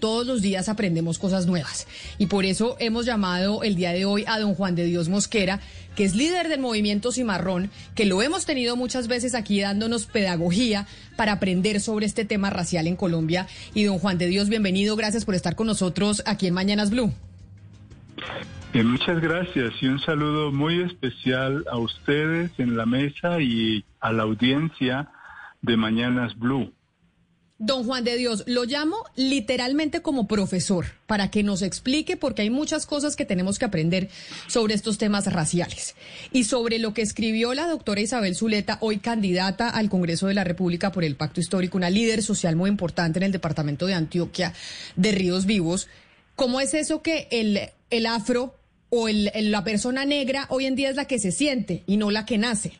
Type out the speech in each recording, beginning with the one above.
Todos los días aprendemos cosas nuevas y por eso hemos llamado el día de hoy a don Juan de Dios Mosquera, que es líder del movimiento Cimarrón, que lo hemos tenido muchas veces aquí dándonos pedagogía para aprender sobre este tema racial en Colombia. Y don Juan de Dios, bienvenido, gracias por estar con nosotros aquí en Mañanas Blue. Eh, muchas gracias y un saludo muy especial a ustedes en la mesa y a la audiencia de Mañanas Blue. Don Juan de Dios, lo llamo literalmente como profesor para que nos explique, porque hay muchas cosas que tenemos que aprender sobre estos temas raciales y sobre lo que escribió la doctora Isabel Zuleta, hoy candidata al Congreso de la República por el Pacto Histórico, una líder social muy importante en el departamento de Antioquia de Ríos Vivos. ¿Cómo es eso que el, el afro o el, la persona negra hoy en día es la que se siente y no la que nace?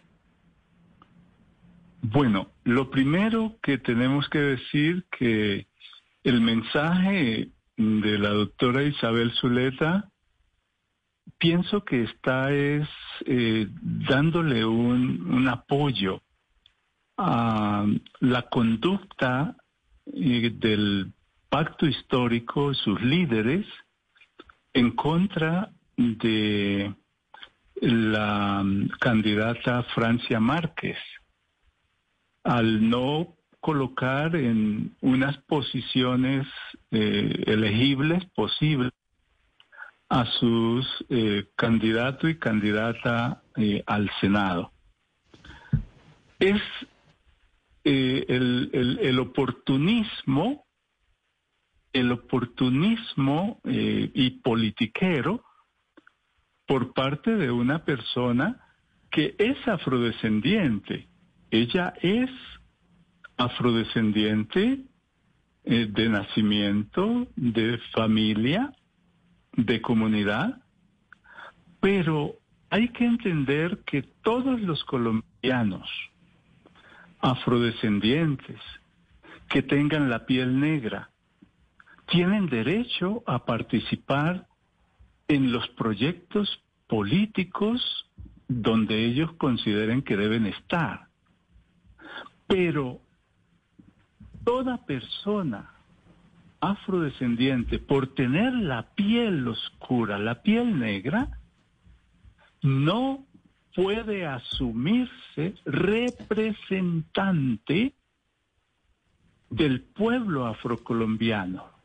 Bueno, lo primero que tenemos que decir que el mensaje de la doctora Isabel Zuleta, pienso que está es eh, dándole un, apoyo a la conducta eh, del pacto histórico, sus líderes, en contra de la candidata Francia Márquez al no colocar en unas posiciones eh, elegibles posibles a sus eh, candidato y candidata eh, al Senado. Es el, el, el, oportunismo, el oportunismo y politiquero por parte de una persona que es afrodescendiente ella es afrodescendiente eh, de nacimiento, de familia, de comunidad, pero hay que entender que todos los colombianos afrodescendientes que tengan la piel negra tienen derecho a participar en los proyectos políticos donde ellos consideren que deben estar. Pero toda persona afrodescendiente, por tener la piel oscura, la piel negra, no puede asumirse representante del pueblo afrocolombiano.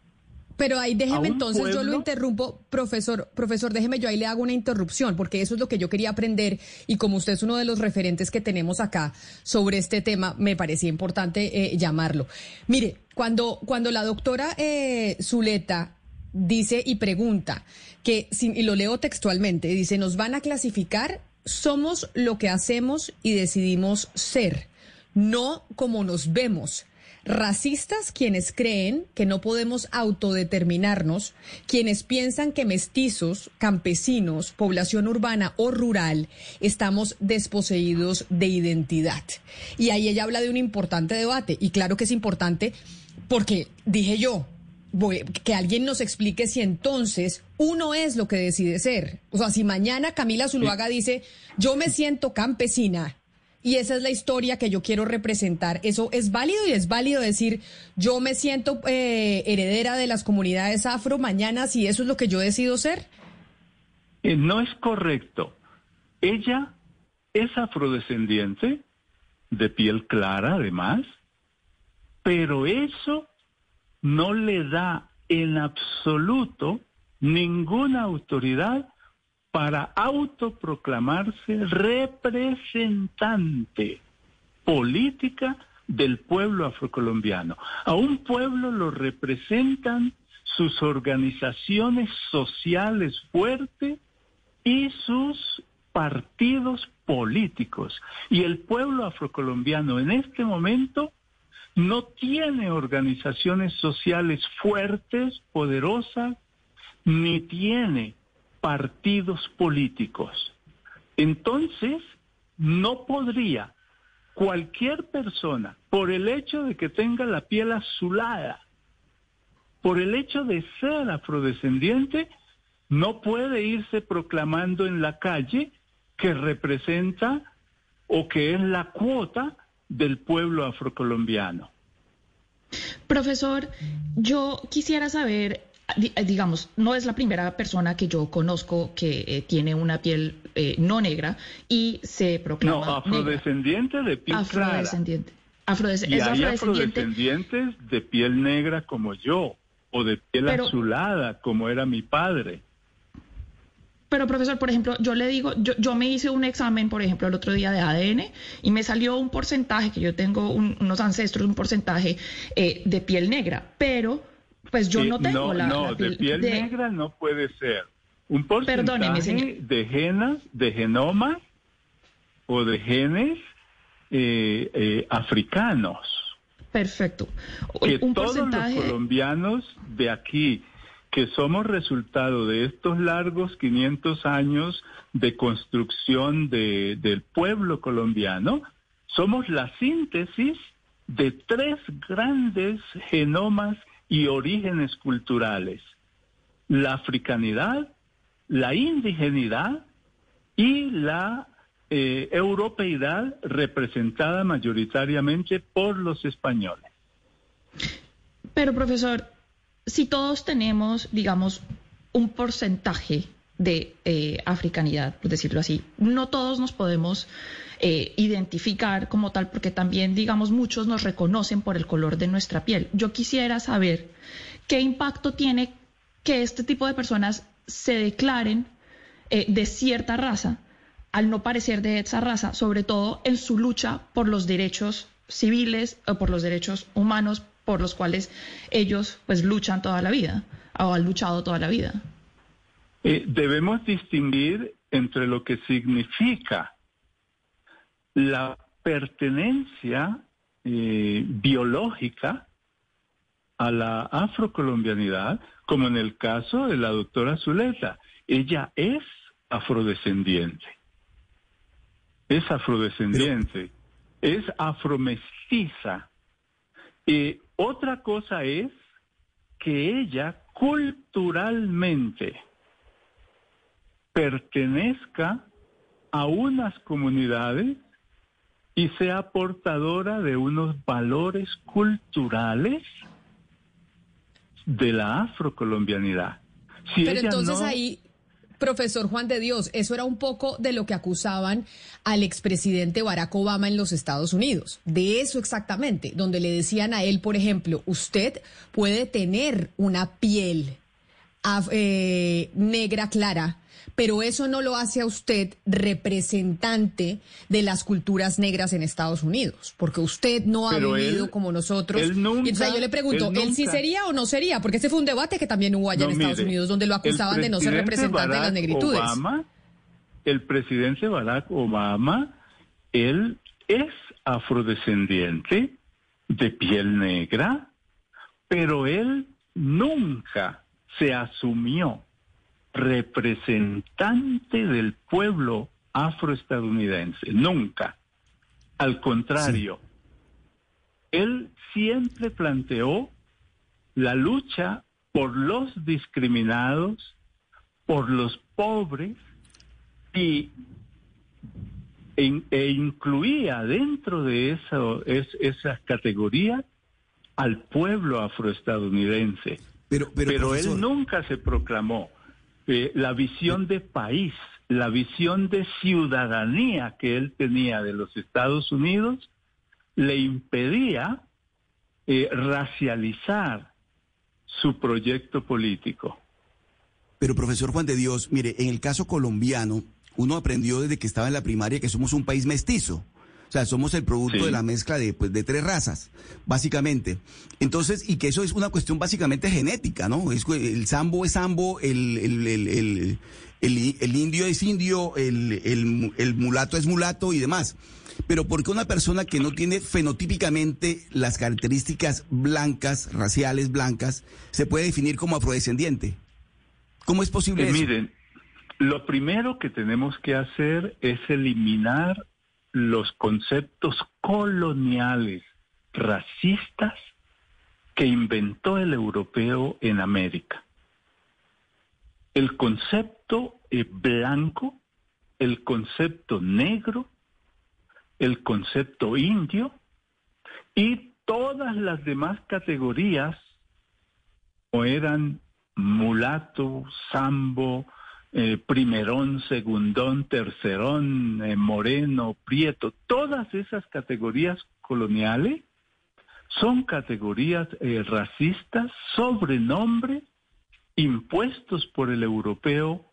Pero ahí déjeme entonces, yo lo interrumpo, profesor, profesor, déjeme yo ahí le hago una interrupción, porque eso es lo que yo quería aprender y como usted es uno de los referentes que tenemos acá sobre este tema, me parecía importante eh, llamarlo. Mire, cuando, cuando la doctora eh, Zuleta dice y pregunta que, y lo leo textualmente, dice, nos van a clasificar, somos lo que hacemos y decidimos ser, no como nos vemos Racistas quienes creen que no podemos autodeterminarnos, quienes piensan que mestizos, campesinos, población urbana o rural estamos desposeídos de identidad. Y ahí ella habla de un importante debate, y claro que es importante porque dije yo, Voy, que alguien nos explique si entonces uno es lo que decide ser. O sea, si mañana Camila Zuluaga dice, yo me siento campesina y esa es la historia que yo quiero representar. Eso es válido y es válido decir, yo me siento eh, heredera de las comunidades afro mañana si eso es lo que yo decido ser. Eh, no es correcto. Ella es afrodescendiente, de piel clara además, pero eso no le da en absoluto ninguna autoridad para autoproclamarse representante política del pueblo afrocolombiano. A un pueblo lo representan sus organizaciones sociales fuertes y sus partidos políticos. Y el pueblo afrocolombiano en este momento no tiene organizaciones sociales fuertes, poderosas, ni tiene partidos políticos. Entonces, no podría cualquier persona, por el hecho de que tenga la piel azulada, por el hecho de ser afrodescendiente, no puede irse proclamando en la calle que representa o que es la cuota del pueblo afrocolombiano. Profesor, yo quisiera saber, digamos, no es la primera persona que yo conozco que eh, tiene una piel eh, no negra y se proclama. No, afrodescendiente de piel afrodescendiente. y hay afrodescendientes de piel negra como yo, o de piel azulada como era mi padre. Pero profesor, por ejemplo, yo le digo, yo, yo me hice un examen, por ejemplo, el otro día de ADN y me salió un porcentaje, que yo tengo unos ancestros, un porcentaje eh, de piel negra, pero pues yo no tengo la, no, piel, de piel negra no puede ser. Un porcentaje de genas, de genoma o de genes eh, eh, africanos. Perfecto. Que todos los colombianos de aquí que somos resultado de estos largos 500 años de construcción del pueblo colombiano, somos la síntesis de tres grandes genomas y orígenes culturales, la africanidad, la indigenidad y la eh, europeidad representada mayoritariamente por los españoles. Pero profesor, si todos tenemos, digamos, un porcentaje de eh, africanidad, por decirlo así, no todos nos podemos eh, identificar como tal, porque también, digamos, muchos nos reconocen por el color de nuestra piel. Yo quisiera saber qué impacto tiene que este tipo de personas se declaren eh, de cierta raza al no parecer de esa raza, sobre todo en su lucha por los derechos civiles o por los derechos humanos, por los cuales ellos pues luchan toda la vida o han luchado toda la vida. Eh, debemos distinguir entre lo que significa la pertenencia eh, biológica a la afrocolombianidad, como en el caso de la doctora Zuleta. Ella es afrodescendiente. Es afrodescendiente. Es afromestiza. Y otra cosa es que ella culturalmente pertenezca a unas comunidades y sea portadora de unos valores culturales de la afrocolombianidad. Si Pero entonces ahí Profesor Juan de Dios, eso era un poco de lo que acusaban al expresidente Barack Obama en los Estados Unidos. De eso exactamente, donde le decían a él, por ejemplo, usted puede tener una piel eh, negra clara, pero eso no lo hace a usted representante de las culturas negras en Estados Unidos, porque usted no ha vivido como nosotros. y entonces yo le pregunto, él, sí sería o no sería? Porque ese fue un debate que también hubo allá en Estados Unidos, donde lo acusaban de no ser representante de las negritudes. el presidente Barack Obama, él es afrodescendiente, de piel negra, pero él nunca se asumió representante del pueblo afroestadounidense, nunca. Al contrario, él siempre planteó la lucha por los discriminados, por los pobres y e, incluía dentro de eso, es, esas categorías al pueblo afroestadounidense. Pero, pero, él nunca se proclamó eh, la visión de país, la visión de ciudadanía que él tenía de los Estados Unidos, le impedía eh, racializar su proyecto político. Pero profesor Juan de Dios, mire, en el caso colombiano, uno aprendió desde que estaba en la primaria que somos un país mestizo. O sea, somos el producto de la mezcla de, pues, de tres razas, básicamente. Entonces, y que eso es una cuestión básicamente genética, ¿no? Es, el sambo es sambo, el, el, el, el indio es indio, el, mulato es mulato y demás. Pero ¿por qué una persona que no tiene fenotípicamente las características blancas, raciales blancas, se puede definir como afrodescendiente? ¿Cómo es posible eso? Miren, lo primero que tenemos que hacer es eliminar los conceptos coloniales, racistas, que inventó el europeo en América. El concepto blanco, el concepto negro, el concepto indio y todas las demás categorías, o eran mulato, sambo, eh, primerón, segundón, tercerón, eh, moreno, prieto, todas esas categorías coloniales son categorías eh, racistas, sobrenombre, impuestos por el europeo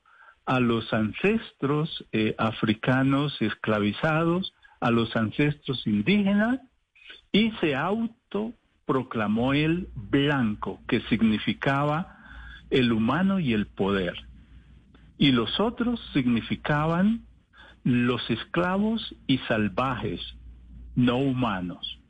a los ancestros africanos esclavizados, a los ancestros indígenas, y se autoproclamó el blanco, que significaba el humano y el poder. Y los otros significaban los esclavos y salvajes, no humanos.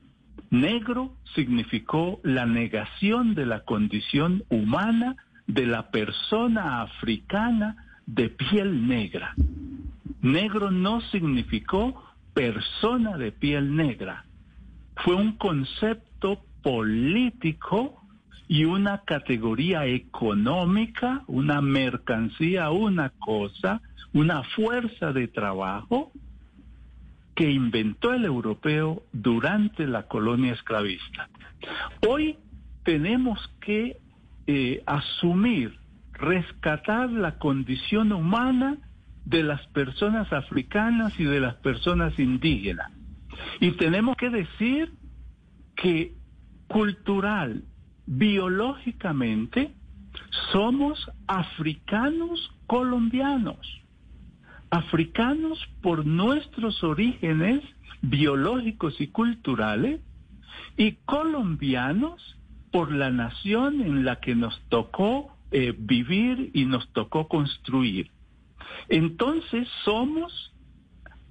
Negro significó la negación de la condición humana de la persona africana de piel negra. Negro no significó persona de piel negra. Fue un concepto político y una categoría económica, una mercancía, una cosa, una fuerza de trabajo que inventó el europeo durante la colonia esclavista. Hoy tenemos que eh, asumir, rescatar la condición humana de las personas africanas y de las personas indígenas. Y tenemos que decir que cultural, biológicamente somos africanos colombianos, africanos por nuestros orígenes biológicos y culturales y colombianos por la nación en la que nos tocó eh, vivir y nos tocó construir. Entonces somos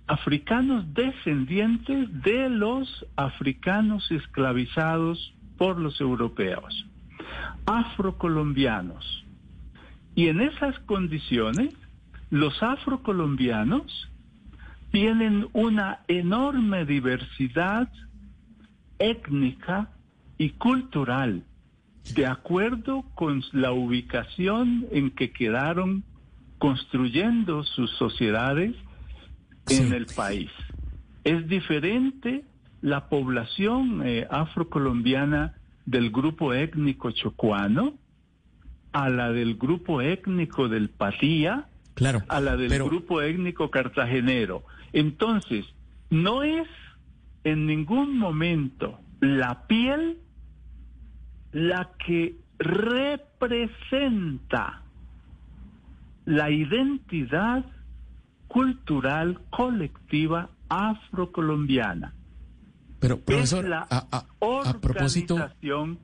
africanos descendientes de los africanos esclavizados por los europeos, afrocolombianos. Y en esas condiciones, los afrocolombianos tienen una enorme diversidad étnica y cultural, de acuerdo con la ubicación en que quedaron construyendo sus sociedades en el país. Es diferente la población eh, afrocolombiana del grupo étnico chocuano a la del grupo étnico del Patía, claro, a la del grupo étnico cartagenero. Entonces, no es en ningún momento la piel la que representa la identidad cultural colectiva afrocolombiana. Pero, profesor, la a, propósito.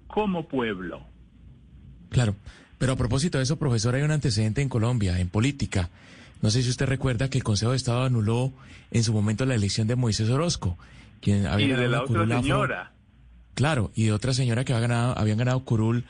como pueblo. Claro, pero a propósito de eso, profesor, hay un antecedente en Colombia, en política. No sé si usted recuerda que el Consejo de Estado anuló en su momento la elección de Moisés Orozco, quien había y de la otra señora. Claro, y de otra señora que había ganado, habían ganado curul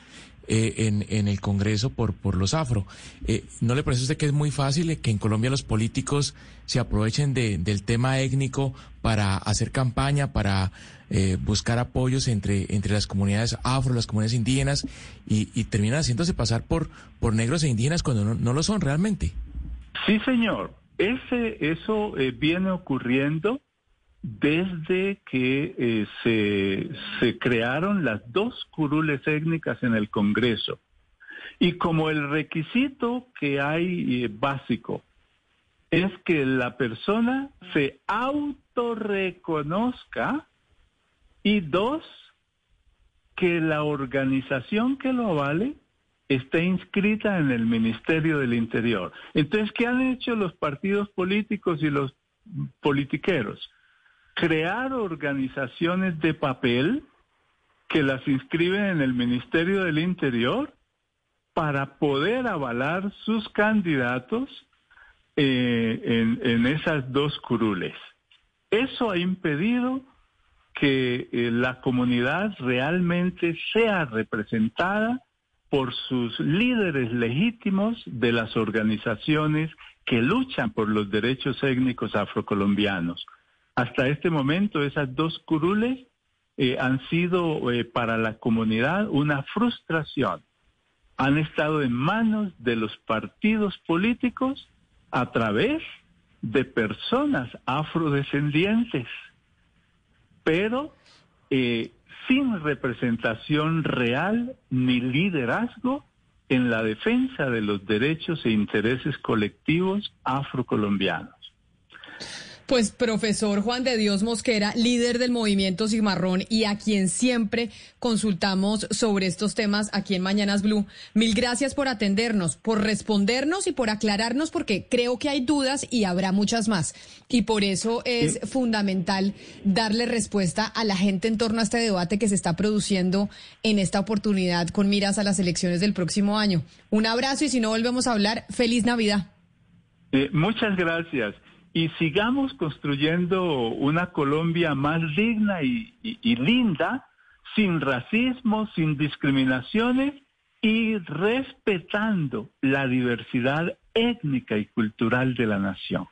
eh, en, en, el Congreso por, por los afro. Eh, ¿No le parece a usted que es muy fácil que en Colombia los políticos se aprovechen de, del tema étnico para hacer campaña, para eh, buscar apoyos entre, entre las comunidades afro, las comunidades indígenas y, y terminan haciéndose pasar por, por negros e indígenas cuando no, no lo son realmente? Sí, señor. Ese, eso viene ocurriendo desde que eh, se, crearon las dos curules étnicas en el Congreso. Y como el requisito que hay eh, básico es que la persona se autorreconozca y dos, que la organización que lo avale esté inscrita en el Ministerio del Interior. Entonces, ¿qué han hecho los partidos políticos y los politiqueros? Crear organizaciones de papel que las inscriben en el Ministerio del Interior para poder avalar sus candidatos eh, en, esas dos curules. Eso ha impedido que eh, la comunidad realmente sea representada por sus líderes legítimos de las organizaciones que luchan por los derechos étnicos afrocolombianos. Hasta este momento esas dos curules eh, han sido eh, para la comunidad una frustración. Han estado en manos de los partidos políticos a través de personas afrodescendientes. Pero eh, sin representación real ni liderazgo en la defensa de los derechos e intereses colectivos afrocolombianos. Pues profesor Juan de Dios Mosquera, líder del movimiento Cimarrón y a quien siempre consultamos sobre estos temas aquí en Mañanas Blue, mil gracias por atendernos, por respondernos y por aclararnos porque creo que hay dudas y habrá muchas más. Y por eso es fundamental darle respuesta a la gente en torno a este debate que se está produciendo en esta oportunidad con miras a las elecciones del próximo año. Un abrazo y si no volvemos a hablar, feliz Navidad. Eh, muchas gracias y sigamos construyendo una Colombia más digna y, linda, sin racismo, sin discriminaciones y respetando la diversidad étnica y cultural de la nación.